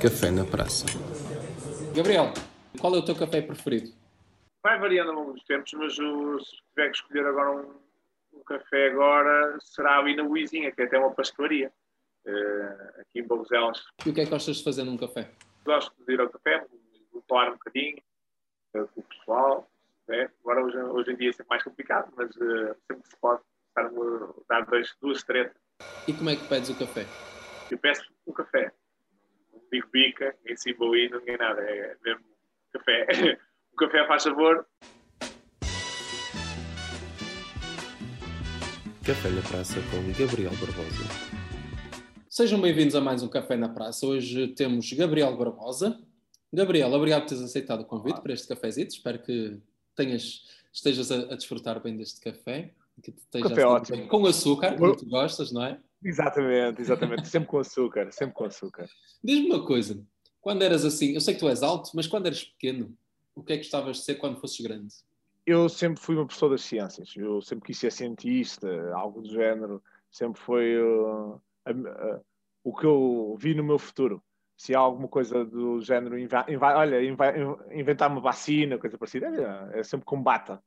Café na Praça. Gabriel, qual é o teu café preferido? Vai variando ao longo dos tempos, mas o, se tiver que escolher agora um, um café agora, será ali na Luizinha, que é até uma pastelaria, uh, aqui em Barroselas. E o que é que gostas de fazer num café? Gosto de ir ao café, falar um bocadinho uh, com o pessoal. Né? Agora hoje, hoje, em dia é sempre mais complicado, mas uh, sempre se pode estar dar dois, duas tretas. E como é que pedes o café? Eu peço um café. Não digo bica, nem cimbolino, nem nada. É mesmo café. um café faz sabor. Café na Praça com Gabriel Barbosa. Sejam bem-vindos a mais um Café na Praça. Hoje temos Gabriel Barbosa. Gabriel, obrigado por teres aceitado o convite para este cafezinho. Espero que tenhas, estejas a, a desfrutar bem deste café. Que esteja café ótimo. Com açúcar, como tu gostas, não é? Exatamente, exatamente. sempre com açúcar, sempre com açúcar. Diz-me uma coisa, quando eras assim, eu sei que tu és alto, mas quando eras pequeno, o que é que gostavas de ser quando fosses grande? Eu sempre fui uma pessoa das ciências. Eu sempre quis ser cientista, algo do género. Sempre foi uh, uh, o que eu vi no meu futuro. Se há alguma coisa do género, olha, inventar uma vacina, coisa parecida, é, é sempre combata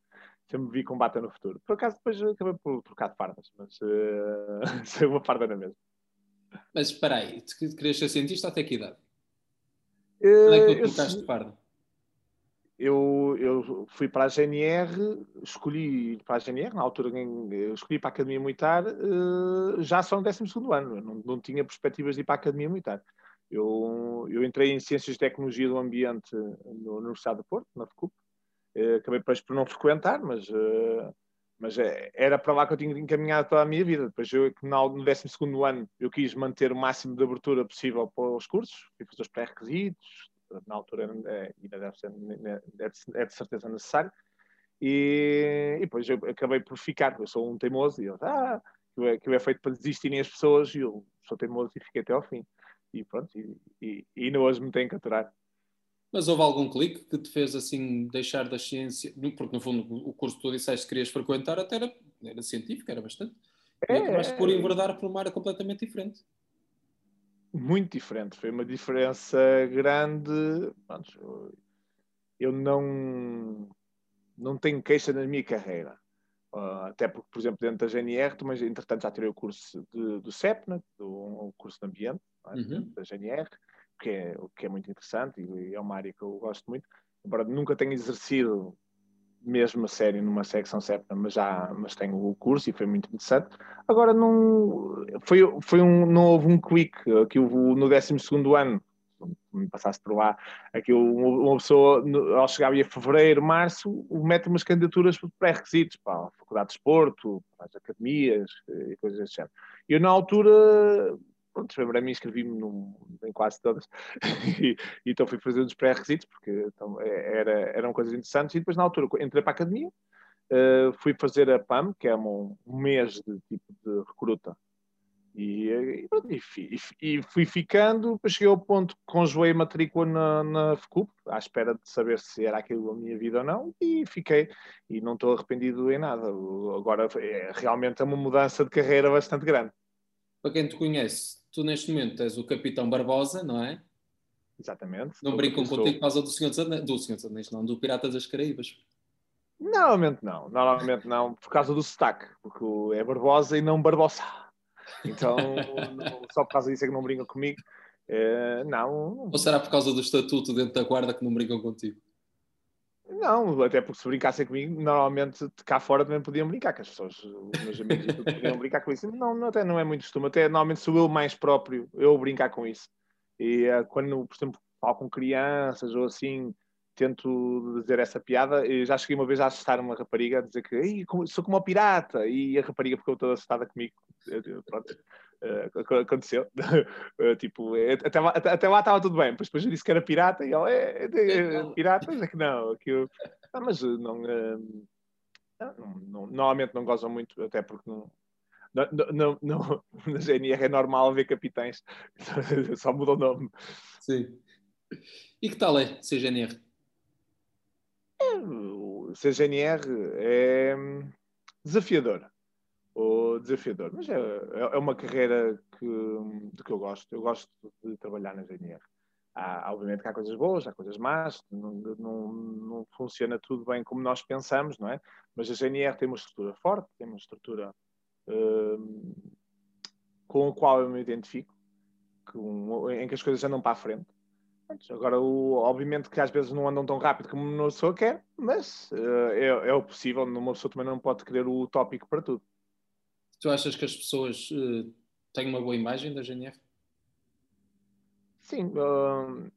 sempre vi combate no futuro. Por acaso depois acabei por trocar de fardas, mas uh, sei uma farda na mesma. Mas espera aí, tu querias ser cientista até que idade? Como é que tu trocaste de farda? Eu, eu fui para a GNR, escolhi para a GNR, na altura escolhi para a Academia Militar, uh, já só no 12 ano, não, não tinha perspectivas de ir para a Academia Militar. Eu, eu entrei em Ciências de Tecnologia do Ambiente na Universidade de Porto, na FCUP, Uh, acabei depois por não frequentar, mas, uh, mas é, era para lá que eu tinha encaminhado toda a minha vida. Depois, eu, no 12 ano, eu quis manter o máximo de abertura possível para os cursos, fui fazer os pré-requisitos, na altura é, ainda deve ser, é de certeza necessário, e, e depois eu acabei por ficar. Eu sou um teimoso, e eu, ah, que é, que é feito para desistirem as pessoas, e eu sou teimoso e fiquei até ao fim. E pronto, e, e, e ainda hoje me tenho que aturar. Mas houve algum clique que te fez assim deixar da ciência? Porque no fundo o curso que tu disseste que querias frequentar até era, era científico, era bastante. É, e acabaste por enverdar por uma área completamente diferente. Muito diferente. Foi uma diferença grande. Eu não, não tenho queixa na minha carreira. Uh, até porque, por exemplo, dentro da GNR, mas entretanto já tirei o curso de, do CEPNA, do, um curso de ambiente, é? uhum. da GNR que é, que é muito interessante e é uma área que eu gosto muito. Embora nunca tenha exercido mesmo a sério numa secção CEPNA, mas já mas tenho o curso e foi muito interessante. Agora não foi, foi um, não houve um clique aqui no 12 ano, me passasse por lá, aqui uma pessoa ao chegar a fevereiro, março, mete umas candidaturas pré-requisitos para a Faculdade de Desporto, para as academias e coisas desse género. Eu na altura pronto, mim inscrevi-me em quase todas e, e, então fui fazer os pré-requisitos porque então, é, era, eram coisas interessantes e depois na altura entrei para a academia uh, fui fazer a PAM que é um, mês de tipo de recruta e, e, e, fui ficando, depois cheguei ao ponto que conjoei a matrícula na, na à espera de saber se era aquilo a minha vida ou não, e fiquei, e não estou arrependido em nada. Agora, é, realmente é uma mudança de carreira bastante grande. Para quem te conhece, tu neste momento és o Capitão Barbosa, não é? Exatamente. Não brincam contigo por causa do Senhor dos Anéis, do Senhor dos Anéis, não, do Piratas das Caraíbas. Normalmente não, normalmente não, por causa do sotaque, porque é Barbosa e não Barbosa. Então, não, só por causa disso é que não brincam comigo. É, não. Ou será por causa do estatuto dentro da guarda que não brincam contigo? Não, até porque se brincassem comigo, normalmente cá fora também podiam brincar, que as pessoas, os meus amigos podiam brincar com isso. Não, até não é muito costume, até normalmente sou eu mais próprio, eu brincar com isso. E uh, quando, por exemplo, falo com crianças ou assim, tento dizer essa piada, e já cheguei uma vez a assustar uma rapariga, a dizer que sou como uma pirata, e a rapariga ficou toda assustada comigo. Pronto. Uh, aconteceu. uh, tipo, é, até, lá, até, até, lá estava tudo bem, mas depois eu disse que era pirata e ela é, é, é piratas, é que não. Aquilo, ah, mas não, uh, não, não, Normalmente não gozam muito, até porque não. não, não, não na GNR é normal ver capitães, só muda o nome. Sim. E que tal é CGNR? É, o CGNR é hum, desafiador desafiador, mas é, é, é uma carreira que, de que eu gosto. Eu gosto de trabalhar na GNR. há, obviamente que há coisas boas, há coisas más, não, não, não, funciona tudo bem como nós pensamos, não é? Mas a GNR tem uma estrutura forte, tem uma estrutura uh, com a qual eu me identifico, que, em que as coisas andam para a frente. Agora, o, obviamente que às vezes não andam tão rápido como uma pessoa quer, mas uh, é, é, o possível. Uma pessoa também não pode querer o tópico para tudo. Tu achas que as pessoas uh, têm uma boa imagem da GNR? Sim, uh,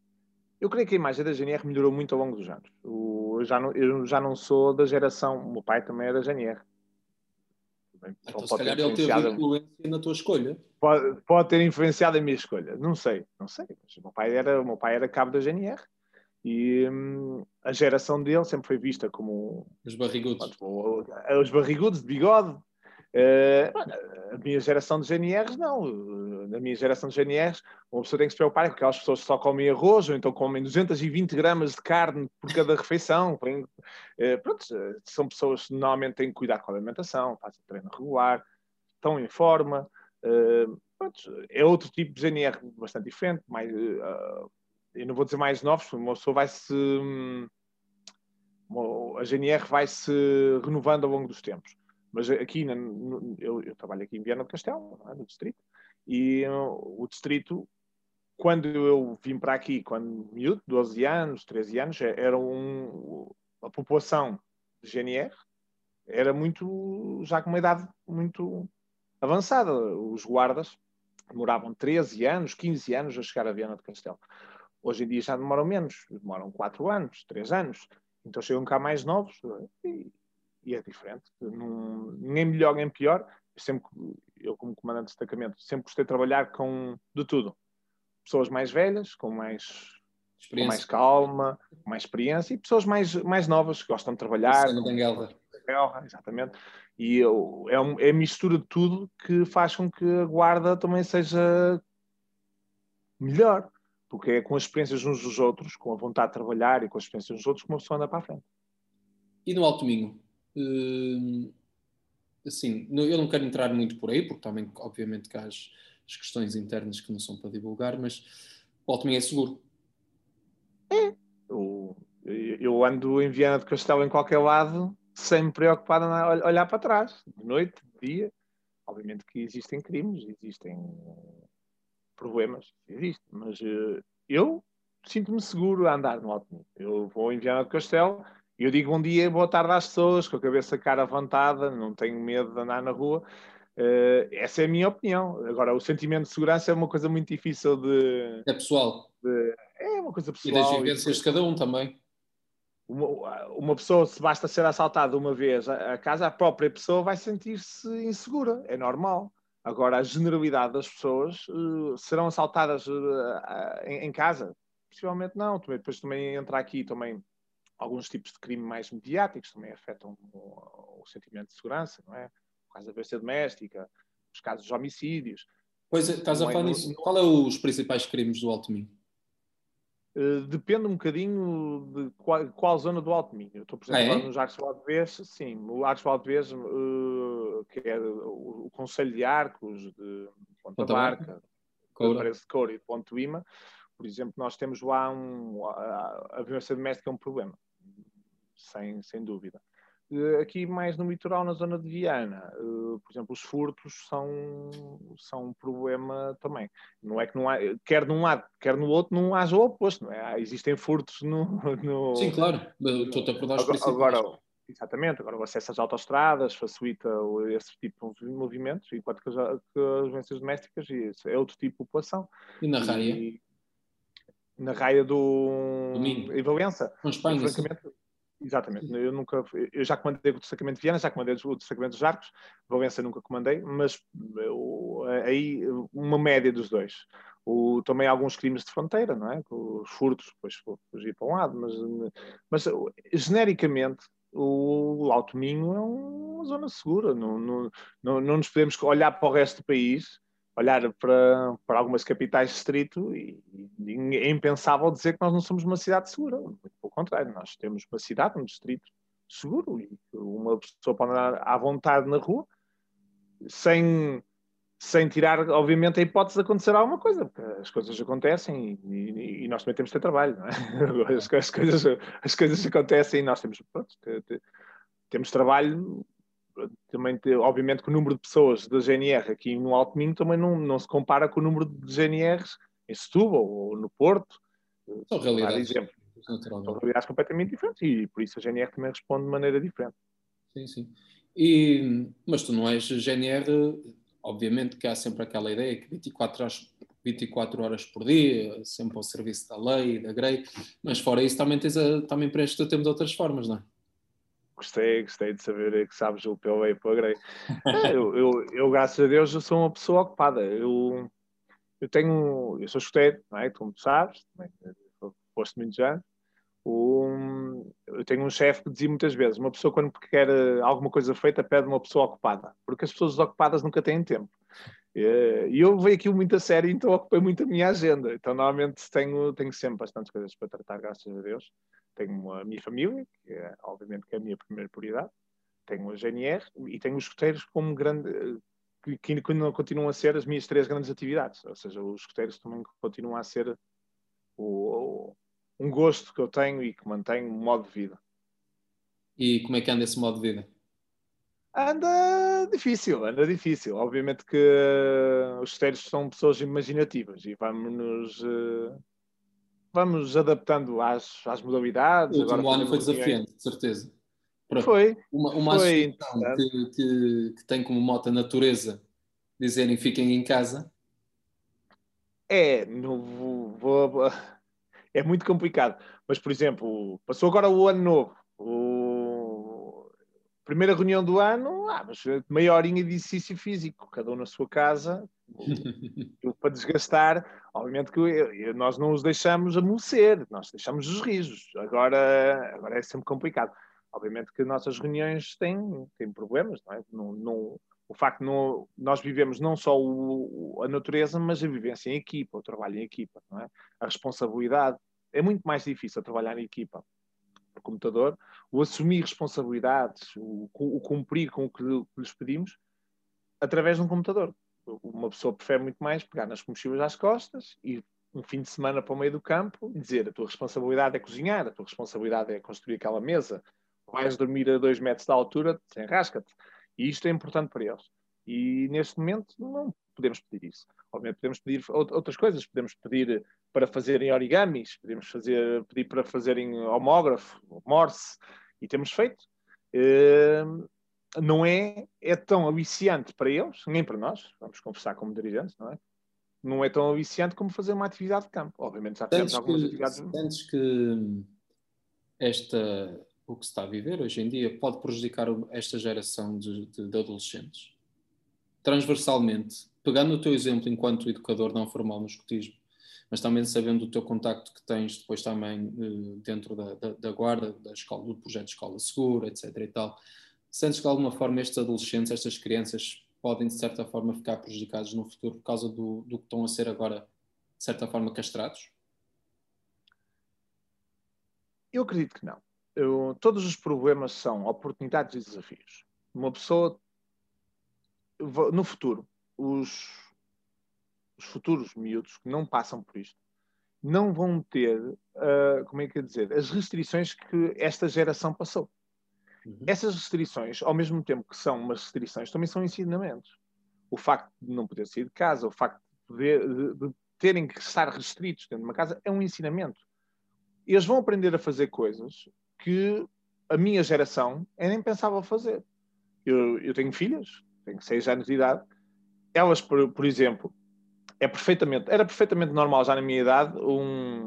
eu creio que a imagem da GNR melhorou muito ao longo dos anos. Eu, já não, eu já não sou da geração, o meu pai também era da GNR. Então, se calhar ele teve influência na tua escolha. Pode, pode, ter influenciado a minha escolha. Não sei, não sei. Mas o meu pai era, o meu pai era cabo da GNR e hum, a geração dele sempre foi vista como os barrigudos, os barrigudos de bigode, Uh, a minha geração de GNRs, não. Na minha geração de GNRs, uma pessoa tem que se preocupar com aquelas pessoas que só comem arroz ou então comem 220 gramas de carne por cada refeição. Uh, pronto, são pessoas que normalmente têm que cuidar com a alimentação, fazem treino regular, estão em forma. Uh, pronto, é outro tipo de GNR bastante diferente. Mais, eu não vou dizer mais novos, uma pessoa vai se. Hum, a GNR vai se renovando ao longo dos tempos. Mas aqui, no, eu, eu, trabalho aqui em Viana do Castelo, é? no distrito, e uh, o distrito, quando eu vim para aqui, quando miúdo, 12 anos, 13 anos, é, era um, a população de GNR era muito, já com uma idade muito avançada. Os guardas demoravam 13 anos, 15 anos a chegar a Viana do Castelo. Hoje em dia já demoram menos, demoram 4 anos, 3 anos. Então chegam cá mais novos e, e é diferente. Num, nem melhor nem pior. Eu, sempre, eu, como comandante de destacamento, sempre gostei de trabalhar com de tudo. Pessoas mais velhas, com mais, com mais calma, com mais experiência, e pessoas mais, mais novas que gostam de trabalhar. Com... Exatamente. E eu, é, um, é a mistura de tudo que faz com que a guarda também seja melhor. Porque é com as experiências uns dos outros, com a vontade de trabalhar e com as experiências dos outros, que uma pessoa anda para a frente. E no Alto Minho? Hum, assim, eu não quero entrar muito por aí, porque também, obviamente, que há as, as questões internas que não são para divulgar, mas o Alto é seguro. É. Eu, eu ando em Viana de Castelo em qualquer lado, sem me preocupar em olhar para trás, de noite, de dia. Obviamente que existem crimes, existem problemas, existe, mas uh, eu sinto-me seguro a andar no Alto Eu vou em Viana de Castelo eu digo bom dia, boa tarde às pessoas, com a cabeça cara levantada, não tenho medo de andar na rua. Uh, essa é a minha opinião. Agora, o sentimento de segurança é uma coisa muito difícil de. É pessoal. De, é uma coisa pessoal. E das vivências de cada um também. Uma, uma, pessoa, se basta ser assaltada uma vez a, a casa, a própria pessoa vai sentir-se insegura. É normal. Agora, a generalidade das pessoas uh, serão assaltadas uh, em, em, casa? Possivelmente não. Depois também entra aqui também alguns tipos de crime mais mediáticos também afetam o, o sentimento de segurança, não é? O caso da violência doméstica, os casos de homicídios. Pois é, estás a é falar nisso. Qual é os principais crimes do Alto Minho? Uh, depende um bocadinho de qual, qual, zona do Alto Minho. Eu estou, por exemplo, ah, é? nos Arcos de Valdevez, sim. O Arcos de Valdevez, uh, que é o, o, Conselho de Arcos, de Ponta, Ponta Barca, Coura. de Coura e de Ponte Lima, por exemplo, nós temos lá um, a, a violência doméstica é um problema sem, sem dúvida. Aqui mais no litoral, na zona de Viana, eh, por exemplo, os furtos são, são um problema também. Não é que não há, quer num lado, quer no outro, não haja o oposto, não é? Existem furtos no. no Sim, claro, estou a os agora, agora, Exatamente, agora o acesso às autostradas facilita esse tipo de movimentos, enquanto que as, que as violências domésticas é outro tipo de população. E na raia? E, na raia do. Domingo. Em Valença. Com Espanha, Exatamente. Eu nunca, eu já comandei o destacamento de Viana, já comandei o destacamento dos Arcos, Valença nunca comandei, mas eu, aí uma média dos dois. O, também alguns crimes de fronteira, não é? Os furtos, depois fugir para um lado, mas, mas genericamente o Alto Minho é uma zona segura. Não, não, não, não nos podemos olhar para o resto do país olhar para, para algumas capitais de distrito e, e, é impensável dizer que nós não somos uma cidade segura. Pelo contrário, nós temos uma cidade, um distrito seguro e uma pessoa pode andar à vontade na rua sem, sem tirar, obviamente, a hipótese de acontecer alguma coisa, porque as coisas acontecem e, e, e nós também temos de ter trabalho, não é? As, as, coisas, as coisas acontecem e nós temos, pronto, temos trabalho, também, obviamente, que o número de pessoas da GNR aqui no Alto Minho também não, não se compara com o número de GNRs em Setúbal ou no Porto. São realidades. São realidades completamente diferentes e por isso a GNR também responde de maneira diferente. Sim, sim. E, mas tu não és GNR obviamente que há sempre aquela ideia que 24 horas, 24 horas por dia, sempre ao serviço da lei, da grei, mas fora isso também, tens a, também preenches o tempo de outras formas, não é? Gostei, gostei de saber que sabes o pelo e pela grei. eu, eu, eu, graças a Deus, eu sou uma pessoa ocupada. Eu, eu tenho, eu sou escuteiro, não é? Como tu sabes, posto muitos anos. Um, eu tenho um chefe que dizia muitas vezes: uma pessoa, quando quer eh, alguma coisa feita, pede uma pessoa ocupada, porque as pessoas ocupadas nunca têm tempo. Eh, e eu vejo aquilo muito a sério, então ocupei muito a minha agenda. Então, normalmente, tenho, tenho sempre bastantes coisas para tratar, graças a Deus. Tenho a minha família, que é, obviamente, que é a minha primeira prioridade. Tenho a GNR e tenho os escuteiros como grande. Eh, que, que continuam a ser as minhas três grandes atividades. Ou seja, os escuteiros também continuam a ser o, um gosto que eu tenho e que mantenho um modo de vida. E como é que anda esse modo de vida? Anda difícil, anda difícil. Obviamente que uh, os esteiros são pessoas imaginativas e vamos-nos uh, vamos adaptando às, às modalidades. O último ano foi desafiante, de certeza. Pronto. Foi. Uma, uma foi que, que, que, tem como moto a natureza dizerem fiquem em casa. É, não vou, vou é muito complicado. Mas, por exemplo, passou agora o ano novo. O... Primeira reunião do ano, ah, mas meia horinha de exercício físico, cada um na sua casa, para desgastar. Obviamente que nós não os deixamos amolecer, nós deixamos os risos. Agora, agora é sempre complicado. Obviamente que nossas reuniões têm, têm problemas, não é? Não, não, o facto de não, nós vivemos não só o, a natureza, mas a vivência em equipa, o trabalho em equipa, não é? A responsabilidade. É muito mais difícil trabalhar em equipa no computador, o assumir responsabilidades, o, o cumprir com o que, que lhes pedimos, através de um computador. Uma pessoa prefere muito mais pegar nas combustíveis às costas e um fim de semana para o meio do campo e dizer a tua responsabilidade é cozinhar, a tua responsabilidade é construir aquela mesa, vais dormir a dois metros de altura, desenrasca-te. E isto é importante para eles. E neste momento não podemos pedir isso. Obviamente podemos pedir outras coisas, podemos pedir para fazerem origamis, podemos fazer, pedir para fazerem homógrafo, morse, e temos feito. Uh, não é, é tão aliciante para eles, nem para nós, vamos conversar como dirigentes, não é? Não é tão aliciante como fazer uma atividade de campo. Obviamente já temos algumas que, atividades. Sentes que esta, o que se está a viver hoje em dia pode prejudicar esta geração de, de, de adolescentes? Transversalmente, pegando o teu exemplo enquanto educador não formal no escotismo, mas também sabendo o teu contacto que tens depois também uh, dentro da, da, da, guarda, da escola, do projeto Escola Segura, etc. e tal, sentes que de alguma forma estes adolescentes, estas crianças, podem de certa forma ficar prejudicados no futuro por causa do, do que estão a ser agora, de certa forma, castrados? Eu acredito que não eu, todos os problemas são oportunidades e desafios. Uma pessoa, no futuro, os, os futuros miúdos que não passam por isto, não vão ter, uh, como é que eu dizer, as restrições que esta geração passou. Uhum. Essas restrições, ao mesmo tempo que são umas restrições, também são ensinamentos. O facto de não poder sair de casa, o facto de, poder, de, de terem que estar restritos dentro de uma casa, é um ensinamento. Eles vão aprender a fazer coisas que a minha geração eu nem pensava fazer. Eu, eu tenho filhas, tenho seis anos de idade. Elas, por, por exemplo, é perfeitamente, era perfeitamente normal já na minha idade um,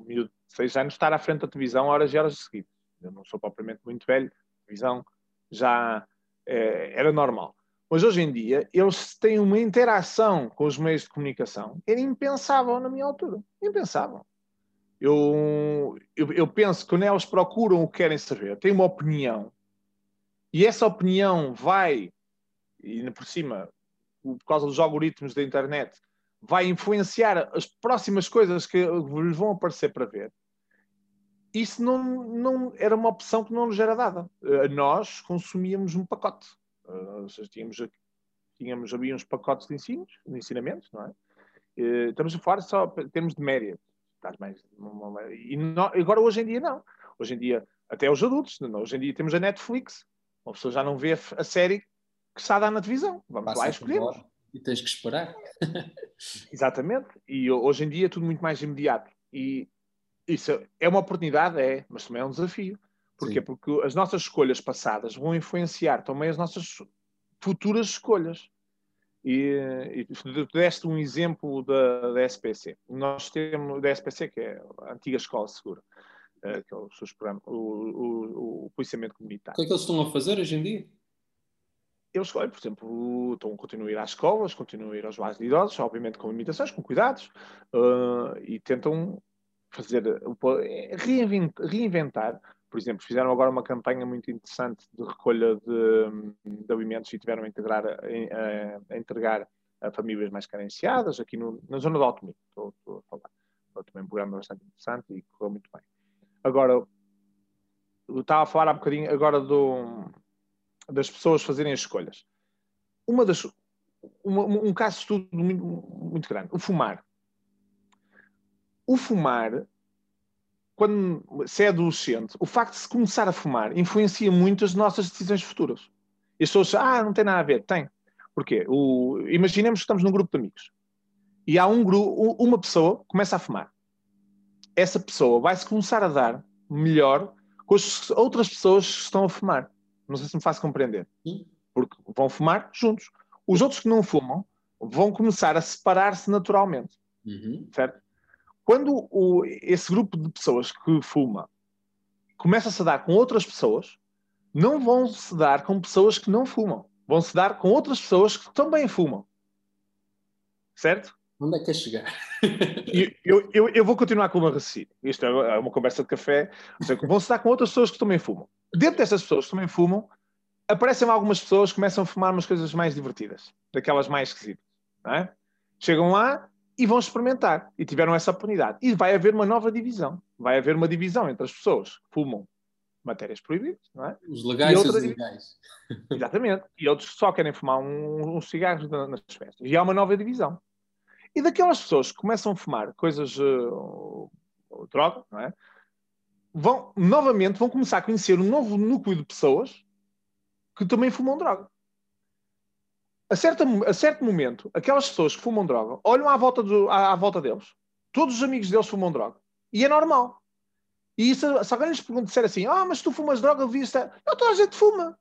um, miúdo de seis anos estar à frente da televisão horas e horas de seguida. Eu não sou propriamente muito velho, a televisão já é, era normal. Mas hoje em dia eles têm uma interação com os meios de comunicação era impensável na minha altura. Impensável. Eu, eu, eu penso que quando elas procuram o que querem saber, têm uma opinião, e essa opinião vai, e por cima, por causa dos algoritmos da internet, vai influenciar as próximas coisas que lhes vão aparecer para ver. Isso não, não era uma opção que não nos era dada. Nós consumíamos um pacote. Ou seja, tínhamos tínhamos, havia uns pacotes de ensinos, de ensinamentos, não é? Uh, estamos a falar só em termos de média. Mais, e agora, hoje em dia, não. Hoje em dia, até os adultos, hoje em dia temos a Netflix. Uma pessoa já não vê a série que está a dar na televisão. Vamos Passa lá e escolhemos. E tens que esperar. Exatamente. E hoje em dia é tudo muito mais imediato. E isso é uma oportunidade, é, mas também é um desafio. Porquê? Sim. Porque as nossas escolhas passadas vão influenciar também as nossas futuras escolhas. E, e tu deste um exemplo da, da SPC. Nós temos, da SPC, que é a antiga Escola Segura, uh, que é o, o, o, o policiamento comunitário. O que é que eles estão a fazer hoje em dia? Eles, por exemplo, estão, continuam a ir às escolas, continuam a ir aos bares de idosos, obviamente com limitações, com cuidados, uh, e tentam fazer, reinventar, reinventar, por exemplo, fizeram agora uma campanha muito interessante de recolha de, de alimentos e tiveram a, integrar, a, a, entregar a famílias mais carenciadas, aqui no, na zona do Alto estou, estou a falar. Foi também um programa bastante interessante e correu muito bem. Agora, eu estava a falar há bocadinho agora do das pessoas fazerem as escolhas. Uma das, uma, um caso de estudo muito, muito grande, o fumar. O fumar, quando se é adolescente, o facto de se começar a fumar influencia muito as nossas decisões futuras. E as pessoas ah, não tem nada a ver. Tem. Porquê? O, imaginemos que estamos num grupo de amigos e há um grupo, uma pessoa começa a fumar. Essa pessoa vai-se começar a dar melhor com as outras pessoas que estão a fumar. Não sei se me faço compreender. Porque vão fumar juntos. Os outros que não fumam vão começar a separar-se naturalmente. Uhum. Certo? Quando o, esse grupo de pessoas que fuma começa-se a dar com outras pessoas, não vão se dar com pessoas que não fumam. Vão se dar com outras pessoas que também fumam. Certo? Onde é que é chegar? eu, eu, eu, vou continuar com uma raciocínio. Isto é uma conversa de café. Vão se dar com outras pessoas que também fumam dentro dessas pessoas que também fumam, aparecem algumas pessoas que começam a fumar umas coisas mais divertidas, daquelas mais esquisitas. É? Chegam lá e vão experimentar. E tiveram essa oportunidade. E vai haver uma nova divisão. Vai haver uma divisão entre as pessoas que fumam matérias proibidas, é? Os legais e, os ilegais. Exatamente. E outros só querem fumar um, uns cigarros nas festas. E há uma nova divisão. E daquelas pessoas que começam a fumar coisas, uh, droga, não é? Vão, novamente, vão começar a conhecer um novo núcleo de pessoas que também fumam droga. A, certa, a certo momento, aquelas pessoas que fumam droga olham à volta, do, à, à volta deles, todos os amigos deles fumam droga. E é normal. E isso, se alguém lhes pergunta, disser assim, ah, mas tu fumas droga, vi isso. Não, toda a gente fuma.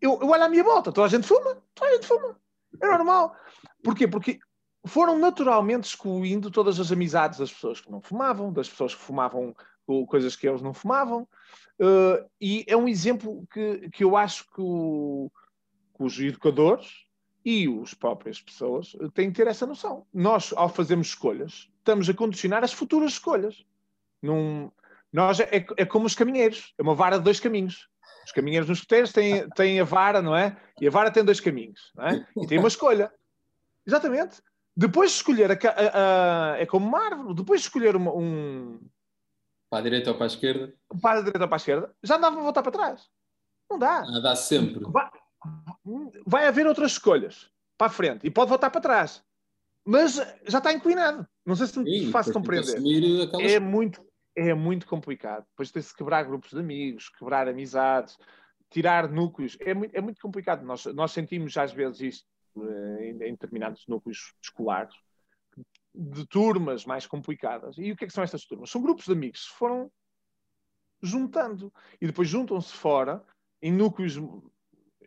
Eu, eu olho à minha volta, toda a gente fuma, toda a gente fuma. É normal. Porquê? Porque foram naturalmente excluindo todas as amizades das pessoas que não fumavam, das pessoas que fumavam coisas que eles não fumavam. Uh, e é um exemplo que, que eu acho que, o, que os educadores e as próprias pessoas têm que ter essa noção. Nós, ao fazermos escolhas, estamos a condicionar as futuras escolhas. Num, nós é, é como os caminheiros, é uma vara de dois caminhos. Os caminheiros nos coteiros têm, têm a vara, não é? E a vara tem dois caminhos, não é? E tem uma escolha. Exatamente. Depois de escolher, a, a, a, é como uma árvore, depois de escolher uma, um. Para a direita ou para a esquerda? Para a direita ou para a esquerda, já dá para voltar para trás. Não dá. Ah, dá sempre. Vai, vai haver outras escolhas para a frente e pode voltar para trás. Mas já está inclinado. Não sei se me faço compreender. Aquelas... É muito, é muito complicado. Depois tem-se quebrar grupos de amigos, quebrar amizades, tirar núcleos. É muito, é muito complicado. Nós, nós sentimos às vezes isto em, em determinados núcleos escolares, de turmas mais complicadas. E o que é que são estas turmas? São grupos de amigos que se foram juntando e depois juntam-se fora em núcleos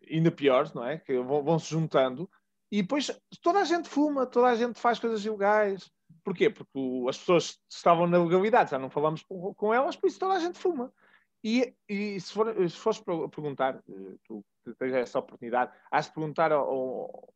ainda piores, não é? Que vão, se juntando e depois toda a gente fuma, toda a gente faz coisas ilegais. Porquê? Porque as pessoas estavam na legalidade, já não falamos com elas, por isso toda a gente fuma. E, e se, for, se fores perguntar, eh, tu tens essa oportunidade, has de perguntar ao,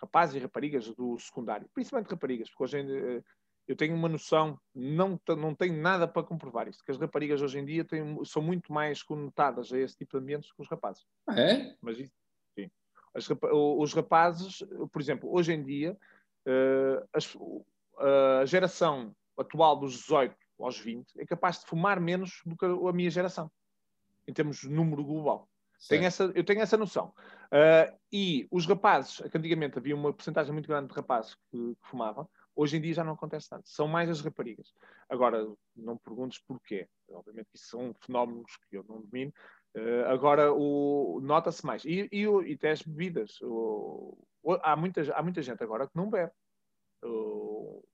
rapazes e raparigas do secundário, principalmente raparigas, porque hoje em dia, eh, eu tenho uma noção, não, não tenho nada para comprovar isto, que as raparigas hoje em dia têm, são muito mais conotadas a esse tipo de ambientes que os rapazes. Ah, é? Mas isso, sim. As, os rapazes, por exemplo, hoje em dia, uh, as, a geração atual dos 18 aos 20 é capaz de fumar menos do que a minha geração, em termos de número global. Tenho essa, eu tenho essa noção. Uh, e os rapazes, que antigamente havia uma porcentagem muito grande de rapazes que, que, fumavam, hoje em dia já não acontece tanto. São mais as raparigas. Agora, não me perguntes porquê. Obviamente isso são fenómenos que eu não domino. Uh, agora, nota-se mais. E, e, e até as bebidas. O, o, há, muita, há muita gente agora que não bebe. O,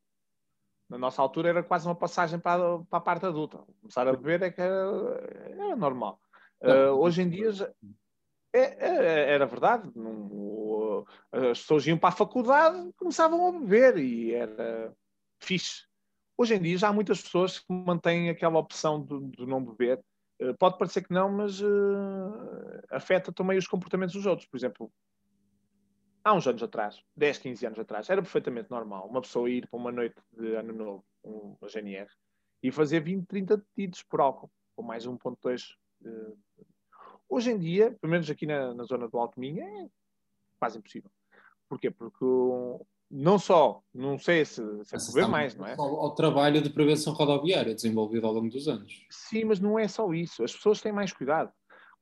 na nossa altura era quase uma passagem para, para a parte adulta. Começar a beber é que era, era normal. Uh, hoje em dia é, é, era verdade. Não, as pessoas iam para a faculdade começavam a beber e era fixe. Hoje em dia já há muitas pessoas que mantêm aquela opção de, de não beber. Uh, pode parecer que não, mas uh, afeta também os comportamentos dos outros. Por exemplo, há uns anos atrás, 10, 15 anos atrás, era perfeitamente normal uma pessoa ir para uma noite de ano novo, uma GNR, e fazer 20, 30 detidos por álcool, com mais 1.2. Uh, hoje em dia, pelo menos aqui na, na zona do Alto Minho, é quase impossível. Porquê? Porque não só, não sei se, se é ver mais, não é? Ao, ao, trabalho de prevenção rodoviária desenvolvido ao longo dos anos. Sim, mas não é só isso. As pessoas têm mais cuidado.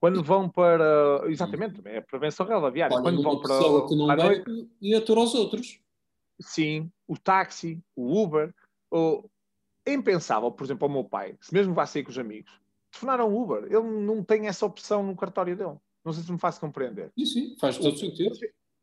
Quando vão para. Exatamente, é a prevenção rodoviária. Olha, Quando vão para. Pessoa que não vai e atura aos outros. Sim, o táxi, o Uber. O... É impensável, por exemplo, ao meu pai, se mesmo vá sair com os amigos, telefonar um Uber. Ele não tem essa opção no cartório dele. Não sei se me faz compreender. Sim, sim, faz todo sentido.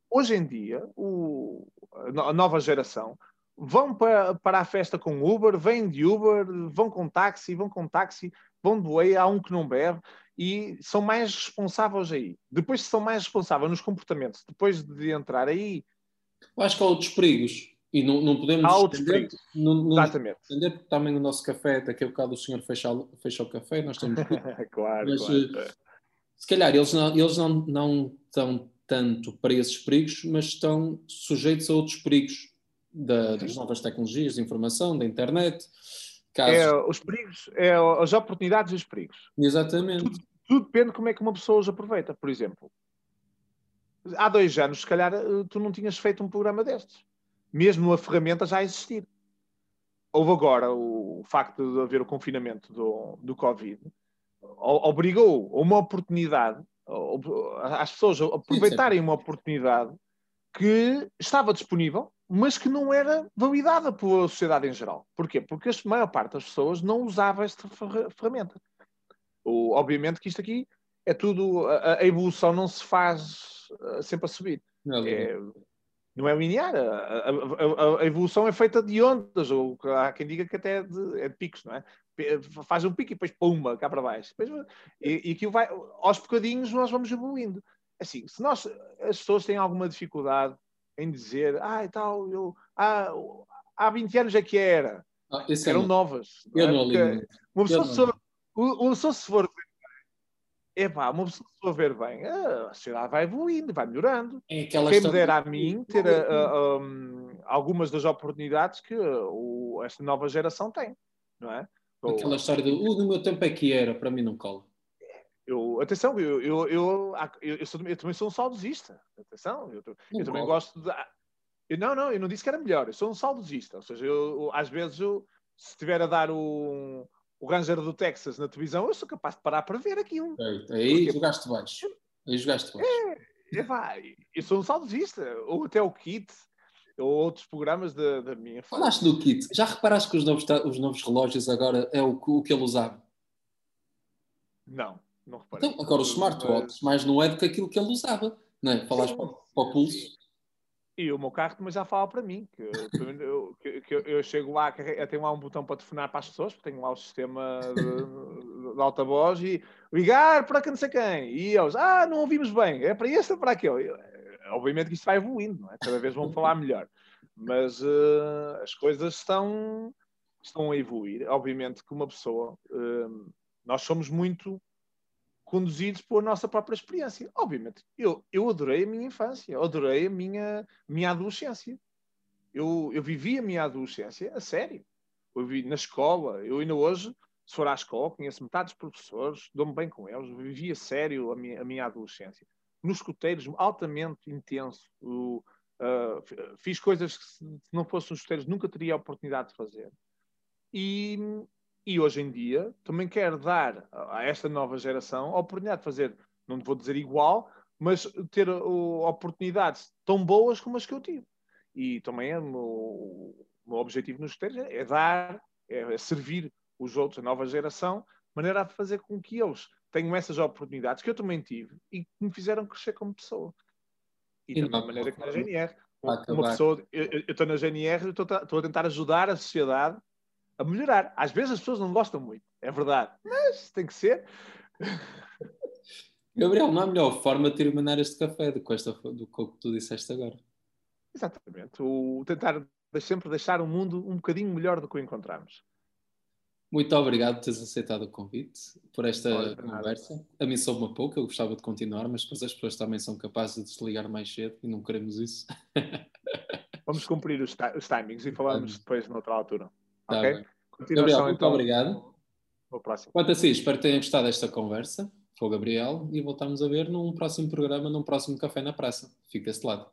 Hoje em dia, o... a nova geração vão para, para a festa com Uber, vêm de Uber, vão com táxi, vão com táxi, vão do Way, há um que não bebe e são mais responsáveis aí. Depois são mais responsáveis nos comportamentos, depois de entrar aí. Eu acho que há outros perigos. E não, não podemos há outros perigos. Não, não Exatamente. Entender porque também o nosso café, daqui a bocado o senhor fecha, fecha o café, nós temos. claro, Mas, claro. Eh, se calhar eles, não, eles não, não estão tanto para esses perigos, mas estão sujeitos a outros perigos da, das novas tecnologias de informação, da internet. Casos... É, os perigos, é as oportunidades e os perigos. Exatamente. Tudo, tudo depende de como é que uma pessoa os aproveita. Por exemplo, há dois anos, se calhar, eh, tu não tinhas feito um programa destes. Mesmo a ferramenta já existir. Houve agora o, facto de haver o confinamento do, do Covid, obrigou uma oportunidade, às pessoas aproveitarem uma oportunidade que estava disponível, mas que não era validada pela sociedade em geral. Porquê? Porque a maior parte das pessoas não usava esta ferramenta. O, obviamente que isto aqui é tudo, a, a evolução não se faz uh, sempre a subir. Não é, é, não é linear. A, a, a, evolução é feita de ondas, ou há quem diga que até é de, é de picos, não é? Faz um pico e depois pumba, cá para baixo. Depois, e, e aquilo vai, aos bocadinhos nós vamos evoluindo. Assim, se nós, as pessoas têm alguma dificuldade em dizer, ah, e tal, eu, ah, há 20 anos é que era. Ah, Eram novas. Eu não, não li. Uma pessoa, uma pessoa se for é pá, uma pessoa se for ver bem, a sociedade vai evoluindo, vai melhorando. É Quem me dera a mim ter uh, um, algumas das oportunidades que uh, esta nova geração tem, não é? Aquela história do uh, no meu tempo é que era, para mim não cola. Eu, atenção, eu, eu, eu, eu, sou, eu também sou um saudosista. Atenção, eu, eu também gosto de. Eu, não, não, eu não disse que era melhor, eu sou um saudosista. Ou seja, eu, às vezes, eu, se estiver a dar um o Ranger do Texas na televisão, eu sou capaz de parar para ver aquilo. Aí Porque... jogaste baixo. Aí jogaste baixo. É, é vai. Eu sou um saudosista. Ou até o Kit, ou outros programas da, da minha Falaste do Kit. Já reparaste que os novos, os novos relógios agora é o, o que ele usava? Não, não reparei. Então, agora os smartwatches, mais não é do que aquilo que ele usava. Não é? Falaste para, para o pulso. E o meu carro também já fala para mim, que, eu, que, que eu chego lá, eu tenho lá um botão para telefonar para as pessoas, porque tenho lá o sistema de, de alta voz e ligar para quem não sei quem. E eles, ah, não ouvimos bem, é para este ou para aquele. Eh, obviamente que isto vai evoluindo, não é? cada vez vão falar melhor. Mas uh, as coisas estão, estão a evoluir. Obviamente que uma pessoa, uh, nós somos muito conduzidos pela nossa própria experiência. Obviamente, eu, eu adorei a minha infância, adorei a minha, minha adolescência. Eu, eu vivi a minha adolescência a sério. Eu vivi na escola, eu ainda hoje, se for à escola, conheço metade dos professores, dou-me bem com eles, vivi a sério a minha, a minha adolescência. Nos escuteiros, altamente intenso. Uh, fiz coisas que, se não fossem os escuteiros, nunca teria a oportunidade de fazer. E, e hoje em dia também quero dar a esta nova geração a oportunidade de fazer não vou dizer igual, mas ter uh, oportunidades tão boas como as que eu tive. E também é o meu, objetivo nos esteiros é, dar, é, é servir os outros, a nova geração, de maneira a fazer com que eles tenham essas oportunidades que eu também tive e que me fizeram crescer como pessoa. E, e da maneira que na GNR. Uma, pessoa, eu estou na GNR e estou a tentar ajudar a sociedade a melhorar. Às vezes as pessoas não gostam muito, é verdade, mas tem que ser. Gabriel, não há melhor forma de terminar este café do que, esta, do que tu disseste agora. Exatamente. O tentar sempre deixar o mundo um bocadinho melhor do que o encontramos. Muito obrigado por teres aceitado o convite, por esta Olha, conversa. Nada. A mim soube-me pouco, eu gostava de continuar, mas depois as pessoas também são capazes de desligar mais cedo e não queremos isso. Vamos cumprir os, os timings e falamos depois noutra altura. Tá ok? Gabriel, muito então. obrigado. Até próximo. Quanto assim, espero que tenham gostado desta conversa com o Gabriel e voltamos a ver num próximo programa, num próximo Café na Praça. Fique desse lado.